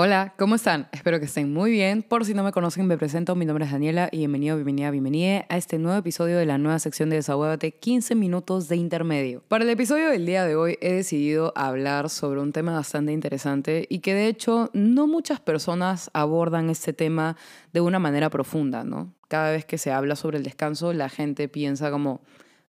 Hola, ¿cómo están? Espero que estén muy bien. Por si no me conocen, me presento. Mi nombre es Daniela y bienvenido, bienvenida, bienvenida a este nuevo episodio de la nueva sección de Desahuévate 15 minutos de intermedio. Para el episodio del día de hoy he decidido hablar sobre un tema bastante interesante y que de hecho no muchas personas abordan este tema de una manera profunda, ¿no? Cada vez que se habla sobre el descanso, la gente piensa como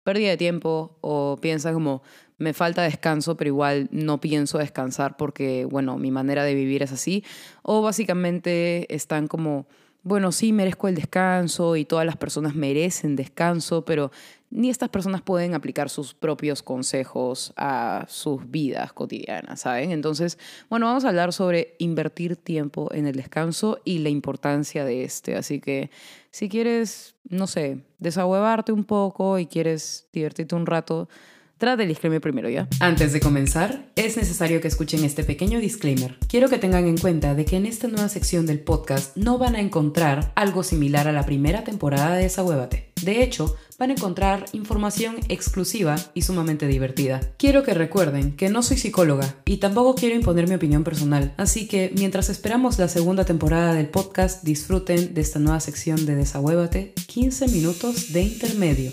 pérdida de tiempo o piensa como me falta descanso, pero igual no pienso descansar porque, bueno, mi manera de vivir es así. O básicamente están como, bueno, sí, merezco el descanso y todas las personas merecen descanso, pero ni estas personas pueden aplicar sus propios consejos a sus vidas cotidianas, ¿saben? Entonces, bueno, vamos a hablar sobre invertir tiempo en el descanso y la importancia de este. Así que si quieres, no sé, desahuevarte un poco y quieres divertirte un rato, Trata el disclaimer primero, ¿ya? Antes de comenzar, es necesario que escuchen este pequeño disclaimer. Quiero que tengan en cuenta de que en esta nueva sección del podcast no van a encontrar algo similar a la primera temporada de Desahuévate. De hecho, van a encontrar información exclusiva y sumamente divertida. Quiero que recuerden que no soy psicóloga y tampoco quiero imponer mi opinión personal, así que mientras esperamos la segunda temporada del podcast, disfruten de esta nueva sección de Desahuévate, 15 minutos de intermedio.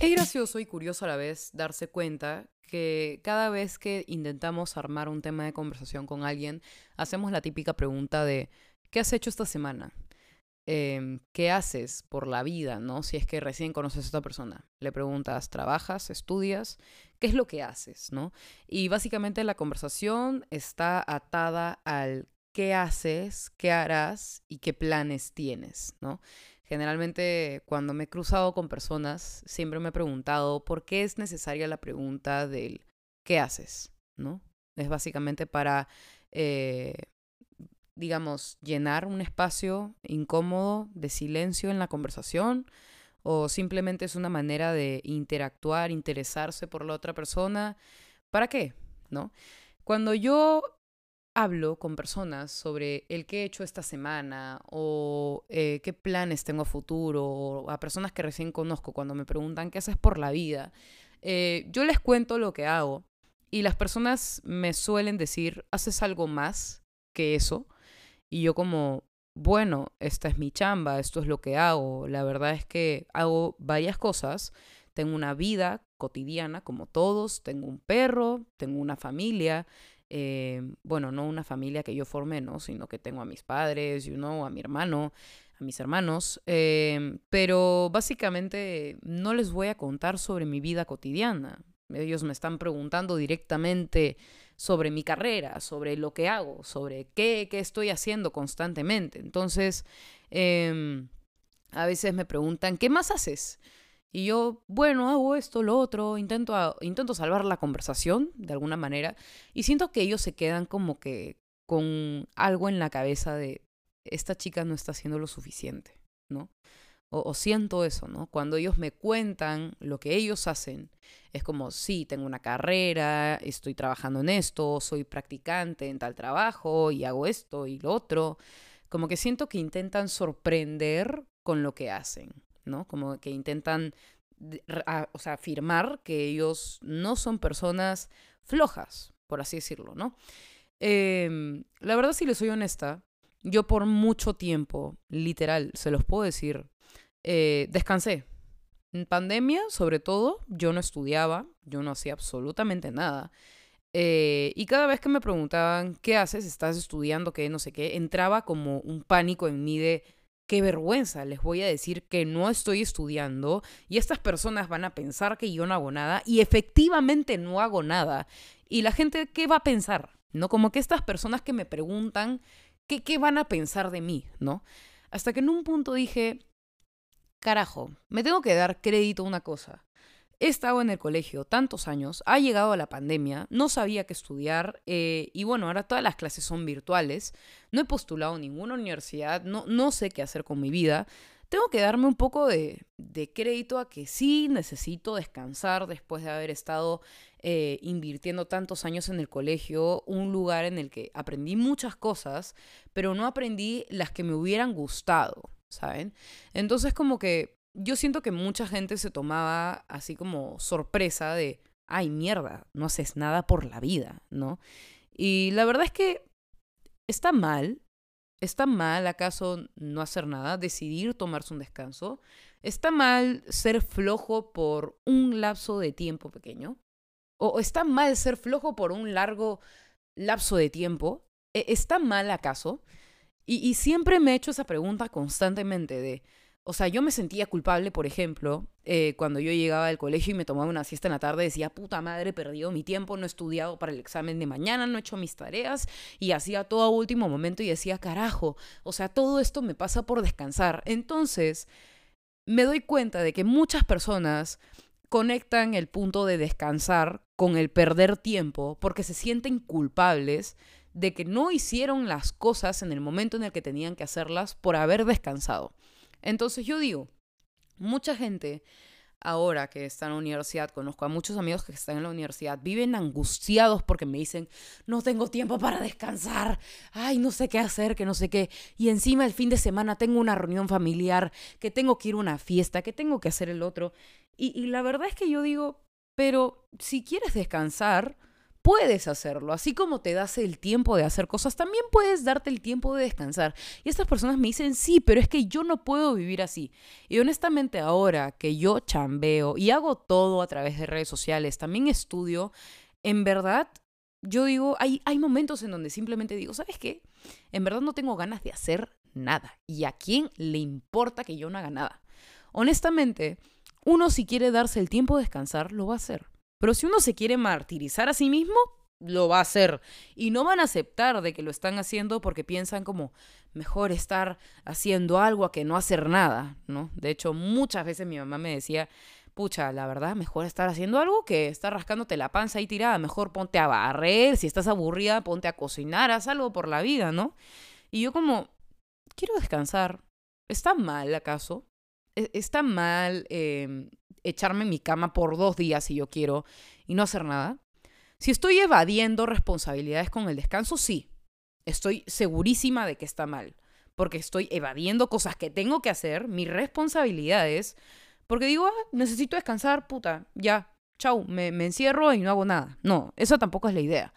Es gracioso y curioso a la vez darse cuenta que cada vez que intentamos armar un tema de conversación con alguien, hacemos la típica pregunta de ¿qué has hecho esta semana? Em, ¿Qué haces por la vida? ¿no? Si es que recién conoces a esta persona. Le preguntas, ¿trabajas? ¿Estudias? ¿Qué es lo que haces? ¿no? Y básicamente la conversación está atada al qué haces, qué harás y qué planes tienes, ¿no? Generalmente cuando me he cruzado con personas, siempre me he preguntado por qué es necesaria la pregunta del ¿qué haces? ¿No? Es básicamente para, eh, digamos, llenar un espacio incómodo de silencio en la conversación o simplemente es una manera de interactuar, interesarse por la otra persona. ¿Para qué? ¿No? Cuando yo hablo con personas sobre el que he hecho esta semana o eh, qué planes tengo futuro, o a personas que recién conozco cuando me preguntan qué haces por la vida, eh, yo les cuento lo que hago y las personas me suelen decir, ¿haces algo más que eso? Y yo como, bueno, esta es mi chamba, esto es lo que hago, la verdad es que hago varias cosas, tengo una vida cotidiana como todos, tengo un perro, tengo una familia, eh, bueno, no una familia que yo formé, ¿no? Sino que tengo a mis padres, you know, a mi hermano, a mis hermanos. Eh, pero básicamente no les voy a contar sobre mi vida cotidiana. Ellos me están preguntando directamente sobre mi carrera, sobre lo que hago, sobre qué, qué estoy haciendo constantemente. Entonces, em, a veces me preguntan, ¿qué más haces? Y yo, bueno, hago esto, lo otro, intento, intento salvar la conversación de alguna manera. Y siento que ellos se quedan como que con algo en la cabeza de, esta chica no está haciendo lo suficiente, ¿no? O, siento eso, ¿no? Cuando ellos me cuentan lo que ellos hacen, es como, sí, tengo una carrera, estoy trabajando en esto, soy practicante en tal trabajo y hago esto y lo otro. Como que siento que intentan sorprender con lo que hacen. ¿No? Como que intentan, o sea, afirmar que ellos no son personas flojas, por así decirlo, ¿no? Em, la verdad, si les soy honesta, yo por mucho tiempo, literal, se los puedo decir, eh, descansé. En pandemia, sobre todo, yo no estudiaba, yo no hacía absolutamente nada. Eh, y cada vez que me preguntaban, ¿qué haces? ¿Estás estudiando? ¿Qué? No sé qué. Entraba como un pánico en mí de, qué vergüenza, les voy a decir que no estoy estudiando y estas personas van a pensar que yo no hago nada y efectivamente no hago nada. Y la gente, ¿qué va a pensar? ¿No? Como que estas personas que me preguntan, ¿qué, qué van a pensar de mí? ¿No? Hasta que en un punto dije, carajo, me tengo que dar crédito a una cosa. He estado en el colegio tantos años, ha llegado la pandemia, no sabía qué estudiar eh, y bueno, ahora todas las clases son virtuales, no he postulado ninguna universidad, no, no sé qué hacer con mi vida. Tengo que darme un poco de, crédito a que sí necesito descansar después de haber estado eh, invirtiendo tantos años en el colegio, un lugar en el que aprendí muchas cosas, pero no aprendí las que me hubieran gustado, ¿saben? Entonces como que yo siento que mucha gente se tomaba así como sorpresa de, ay mierda, no haces nada por la vida, ¿no? Y la verdad es que ¿está mal? ¿Está mal acaso no hacer nada, decidir tomarse un descanso? ¿Está mal ser flojo por un lapso de tiempo pequeño? ¿O está mal ser flojo por un largo lapso de tiempo? ¿E-, ¿Está mal acaso? Y, siempre me he hecho esa pregunta constantemente de, o sea, yo me sentía culpable, por ejemplo, eh, cuando yo llegaba del colegio y me tomaba una siesta en la tarde, decía, puta madre, he perdido mi tiempo, no he estudiado para el examen de mañana, no he hecho mis tareas y hacía todo a último momento y decía, carajo, o sea, todo esto me pasa por descansar. Entonces, me doy cuenta de que muchas personas conectan el punto de descansar con el perder tiempo porque se sienten culpables de que no hicieron las cosas en el momento en el que tenían que hacerlas por haber descansado. Entonces yo digo, mucha gente ahora que está en la universidad, conozco a muchos amigos que están en la universidad, viven angustiados porque me dicen, no tengo tiempo para descansar, ay, no sé qué hacer, que no sé qué, y encima el fin de semana tengo una reunión familiar, que tengo que ir a una fiesta, que tengo que hacer el otro. Y, y la verdad es que yo digo, pero si quieres descansar, puedes hacerlo. Así como te das el tiempo de hacer cosas, también puedes darte el tiempo de descansar. Y estas personas me dicen, sí, pero es que yo no puedo vivir así. Y honestamente ahora que yo chambeo y hago todo a través de redes sociales, también estudio, en verdad, yo digo, hay, hay momentos en donde simplemente digo, ¿sabes qué? En verdad no tengo ganas de hacer nada. ¿Y a quién le importa que yo no haga nada? Honestamente, uno si quiere darse el tiempo de descansar, lo va a hacer. Pero si uno se quiere martirizar a sí mismo, lo va a hacer. Y no van a aceptar de que lo están haciendo porque piensan como mejor estar haciendo algo a que no hacer nada, ¿no? De hecho, muchas veces mi mamá me decía, pucha, la verdad, mejor estar haciendo algo que estar rascándote la panza ahí tirada. Mejor ponte a barrer, si estás aburrida, ponte a cocinar, haz algo por la vida, ¿no? Y yo como, quiero descansar. ¿Está mal acaso? ¿E-, ¿Está mal eh, echarme en mi cama por dos días si yo quiero y no hacer nada. Si estoy evadiendo responsabilidades con el descanso, sí. Estoy segurísima de que está mal. Porque estoy evadiendo cosas que tengo que hacer, mis responsabilidades. Porque digo, ah, necesito descansar, puta, ya, chau, me, me encierro y no hago nada. No, eso tampoco es la idea.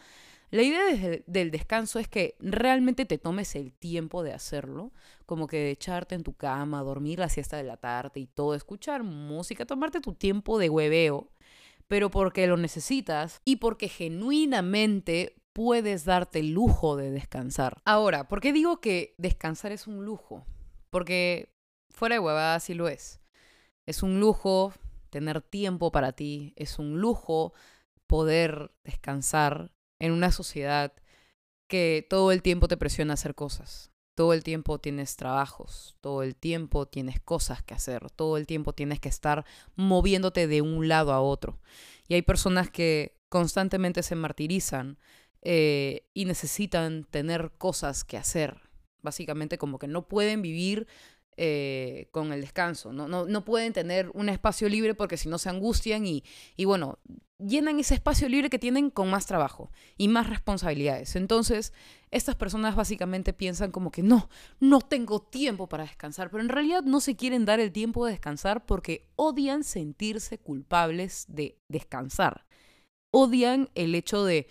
La idea del descanso es que realmente te tomes el tiempo de hacerlo, como que de echarte en tu cama, dormir la siesta de la tarde y todo, escuchar música, tomarte tu tiempo de hueveo, pero porque lo necesitas y porque genuinamente puedes darte el lujo de descansar. Ahora, ¿por qué digo que descansar es un lujo? Porque fuera de huevada sí lo es. Es un lujo tener tiempo para ti, es un lujo poder descansar en una sociedad que todo el tiempo te presiona a hacer cosas. Todo el tiempo tienes trabajos, todo el tiempo tienes cosas que hacer, todo el tiempo tienes que estar moviéndote de un lado a otro. Y hay personas que constantemente se martirizan eh, y necesitan tener cosas que hacer. Básicamente como que no pueden vivir eh, con el descanso. ¿no? No, no pueden tener un espacio libre porque si no se angustian y, y bueno, llenan ese espacio libre que tienen con más trabajo y más responsabilidades. Entonces, estas personas básicamente piensan como que no, no tengo tiempo para descansar, pero en realidad no se quieren dar el tiempo de descansar porque odian sentirse culpables de descansar. Odian el hecho de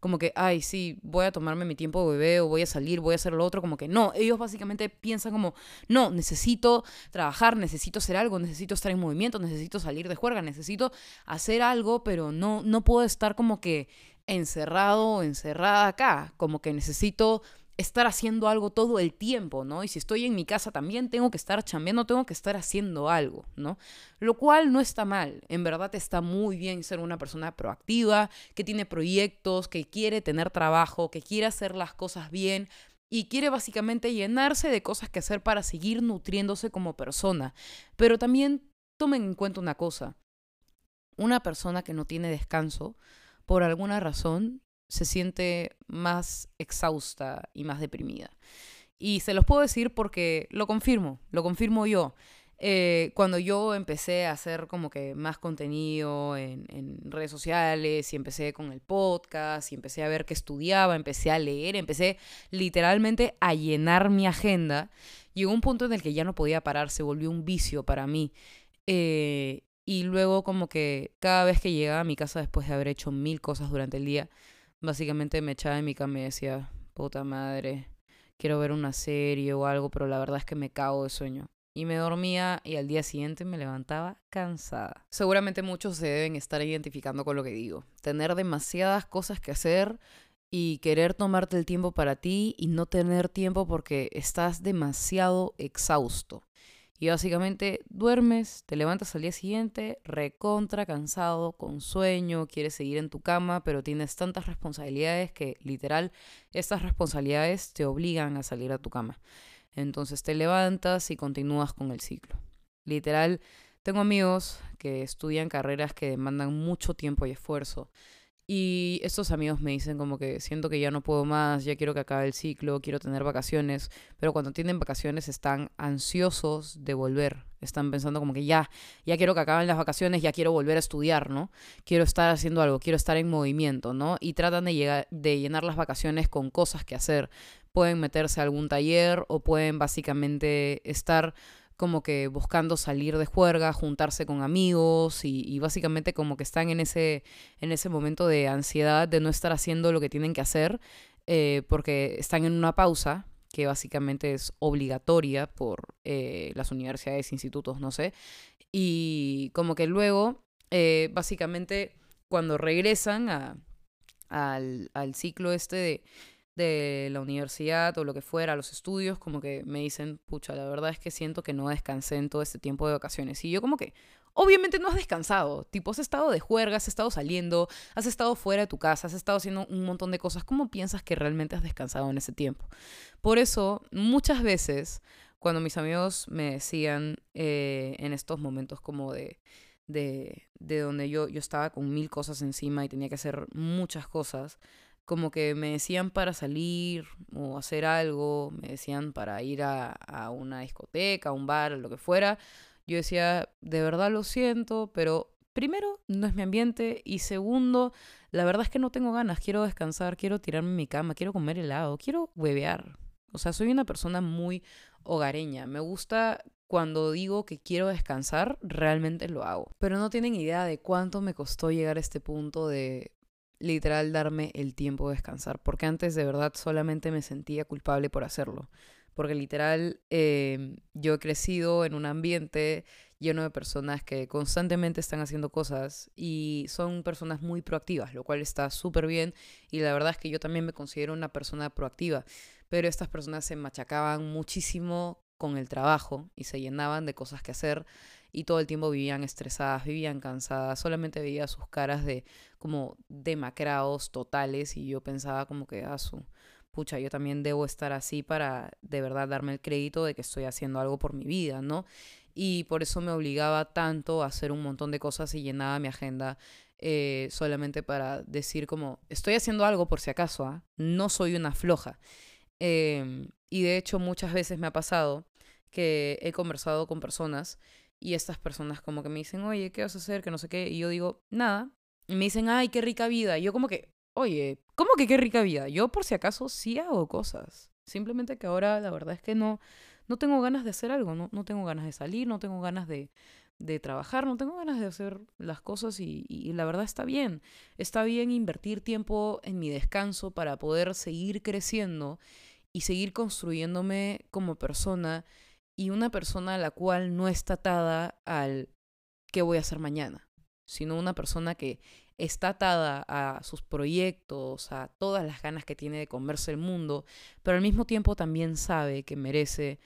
como que, ay, sí, voy a tomarme mi tiempo de bebé o voy a salir, voy a hacer lo otro, como que no, ellos básicamente piensan como, no, necesito trabajar, necesito hacer algo, necesito estar en movimiento, necesito salir de juerga, necesito hacer algo, pero no, no puedo estar como que encerrado o encerrada acá, como que necesito estar haciendo algo todo el tiempo, ¿no? Y si estoy en mi casa también tengo que estar chambeando, tengo que estar haciendo algo, ¿no? Lo cual no está mal, en verdad está muy bien ser una persona proactiva, que tiene proyectos, que quiere tener trabajo, que quiere hacer las cosas bien y quiere básicamente llenarse de cosas que hacer para seguir nutriéndose como persona. Pero también tomen en cuenta una cosa, una persona que no tiene descanso, por alguna razón, se siente más exhausta y más deprimida. Y se los puedo decir porque lo confirmo, lo confirmo yo. Eh, cuando yo empecé a hacer como que más contenido en, redes sociales y empecé con el podcast y empecé a ver que estudiaba, empecé a leer, empecé literalmente a llenar mi agenda, llegó un punto en el que ya no podía parar, se volvió un vicio para mí. Eh, y luego como que cada vez que llegaba a mi casa después de haber hecho mil cosas durante el día, básicamente me echaba en mi cama y decía, puta madre, quiero ver una serie o algo, pero la verdad es que me cago de sueño. Y me dormía y al día siguiente me levantaba cansada. Seguramente muchos se deben estar identificando con lo que digo. Tener demasiadas cosas que hacer y querer tomarte el tiempo para ti y no tener tiempo porque estás demasiado exhausto. Y básicamente duermes, te levantas al día siguiente, recontra, cansado, con sueño, quieres seguir en tu cama, pero tienes tantas responsabilidades que literal estas responsabilidades te obligan a salir a tu cama. Entonces te levantas y continúas con el ciclo. Literal, tengo amigos que estudian carreras que demandan mucho tiempo y esfuerzo. Y estos amigos me dicen como que siento que ya no puedo más, ya quiero que acabe el ciclo, quiero tener vacaciones, pero cuando tienen vacaciones están ansiosos de volver, están pensando como que ya, ya quiero que acaben las vacaciones, ya quiero volver a estudiar, ¿no? Quiero estar haciendo algo, quiero estar en movimiento, ¿no? Y tratan de, llegar, de llenar las vacaciones con cosas que hacer. Pueden meterse a algún taller o pueden básicamente estar como que buscando salir de juerga, juntarse con amigos y, básicamente como que están en ese, en ese momento de ansiedad de no estar haciendo lo que tienen que hacer eh, porque están en una pausa que básicamente es obligatoria por eh, las universidades, institutos, no sé. Y como que luego, eh, básicamente, cuando regresan al, al ciclo este de de la universidad o lo que fuera, los estudios, como que me dicen, pucha, la verdad es que siento que no descansé en todo este tiempo de vacaciones. Y yo como que, obviamente no has descansado, tipo, has estado de juerga, has estado saliendo, has estado fuera de tu casa, has estado haciendo un montón de cosas. ¿Cómo piensas que realmente has descansado en ese tiempo? Por eso, muchas veces, cuando mis amigos me decían eh, en estos momentos como de... De, de donde yo, yo estaba con mil cosas encima y tenía que hacer muchas cosas, como que me decían para salir o hacer algo, me decían para ir a, a una discoteca, a un bar, lo que fuera. Yo decía, de verdad lo siento, pero primero, no es mi ambiente y segundo, la verdad es que no tengo ganas, quiero descansar, quiero tirarme en mi cama, quiero comer helado, quiero huevear. O sea, soy una persona muy hogareña. Me gusta cuando digo que quiero descansar, realmente lo hago. Pero no tienen idea de cuánto me costó llegar a este punto de literal darme el tiempo de descansar, porque antes de verdad solamente me sentía culpable por hacerlo, porque literal em, yo he crecido en un ambiente lleno de personas que constantemente están haciendo cosas y son personas muy proactivas, lo cual está súper bien y la verdad es que yo también me considero una persona proactiva, pero estas personas se machacaban muchísimo con el trabajo y se llenaban de cosas que hacer y todo el tiempo vivían estresadas, vivían cansadas, solamente veía sus caras de como demacrados totales y yo pensaba como que, ah, su pucha, yo también debo estar así para de verdad darme el crédito de que estoy haciendo algo por mi vida, ¿no? Y por eso me obligaba tanto a hacer un montón de cosas y llenaba mi agenda eh, solamente para decir como, estoy haciendo algo por si acaso, ¿ah? no soy una floja. Em, y de hecho muchas veces me ha pasado que he conversado con personas y estas personas como que me dicen, oye, ¿qué vas a hacer? Que no sé qué. Y yo digo, nada. Y me dicen, ay, qué rica vida. Y yo como que, oye, ¿cómo que qué rica vida? Yo por si acaso sí hago cosas. Simplemente que ahora la verdad es que no, no tengo ganas de hacer algo. No, no tengo ganas de salir, no tengo ganas de, de trabajar, no tengo ganas de hacer las cosas y, y, la verdad está bien. Está bien invertir tiempo en mi descanso para poder seguir creciendo y seguir construyéndome como persona y una persona a la cual no está atada al qué voy a hacer mañana, sino una persona que está atada a sus proyectos, a todas las ganas que tiene de comerse el mundo, pero al mismo tiempo también sabe que merece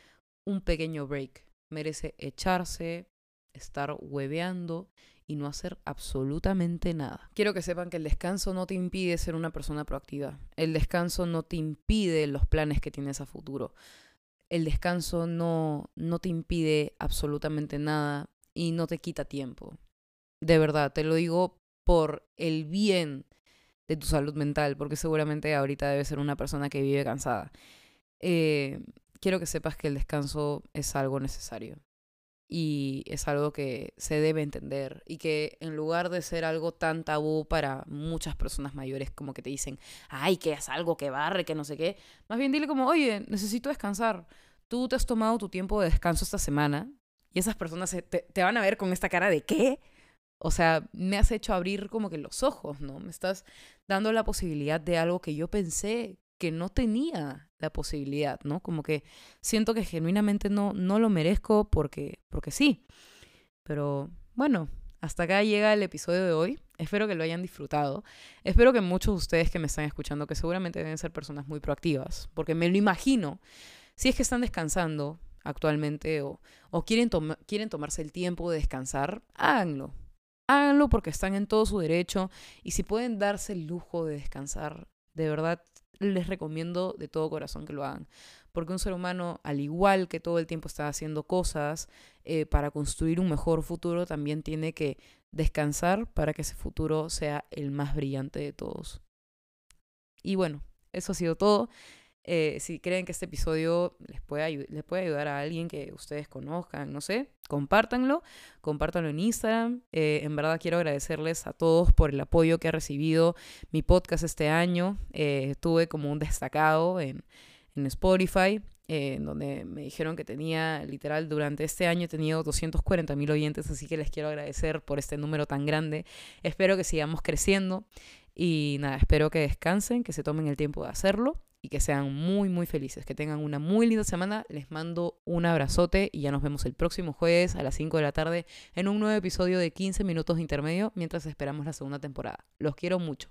un pequeño break, merece echarse, estar hueveando y no hacer absolutamente nada. Quiero que sepan que el descanso no te impide ser una persona proactiva. El descanso no te impide los planes que tienes a futuro el descanso no, no te impide absolutamente nada y no te quita tiempo. De verdad, te lo digo por el bien de tu salud mental, porque seguramente ahorita debes ser una persona que vive cansada. Eh, quiero que sepas que el descanso es algo necesario y es algo que se debe entender y que en lugar de ser algo tan tabú para muchas personas mayores como que te dicen, ay, que es algo que barre, que no sé qué, más bien dile como, oye, necesito descansar, tú te has tomado tu tiempo de descanso esta semana y esas personas te, te van a ver con esta cara de qué. O sea, me has hecho abrir como que los ojos, ¿no? Me estás dando la posibilidad de algo que yo pensé que no tenía la posibilidad, ¿no? Como que siento que genuinamente no, no lo merezco porque, porque sí. Pero bueno, hasta acá llega el episodio de hoy. Espero que lo hayan disfrutado. Espero que muchos de ustedes que me están escuchando, que seguramente deben ser personas muy proactivas, porque me lo imagino, si es que están descansando actualmente o, o quieren, quieren tomarse el tiempo de descansar, háganlo. Háganlo porque están en todo su derecho y si pueden darse el lujo de descansar, de verdad les recomiendo de todo corazón que lo hagan. Porque un ser humano, al igual que todo el tiempo está haciendo cosas eh, para construir un mejor futuro, también tiene que descansar para que ese futuro sea el más brillante de todos. Y bueno, eso ha sido todo. Eh, si creen que este episodio les puede, les puede ayudar a alguien que ustedes conozcan, no sé, compártanlo, compártanlo en Instagram. Eh, en verdad quiero agradecerles a todos por el apoyo que ha recibido mi podcast este año. Eh, tuve como un destacado en, en Spotify. en donde me dijeron que tenía, literal, durante este año he tenido 240 mil oyentes, así que les quiero agradecer por este número tan grande. Espero que sigamos creciendo y nada, espero que descansen, que se tomen el tiempo de hacerlo y que sean muy, muy felices, que tengan una muy linda semana. Les mando un abrazote y ya nos vemos el próximo jueves a las 5 de la tarde en un nuevo episodio de 15 minutos de intermedio mientras esperamos la segunda temporada. Los quiero mucho.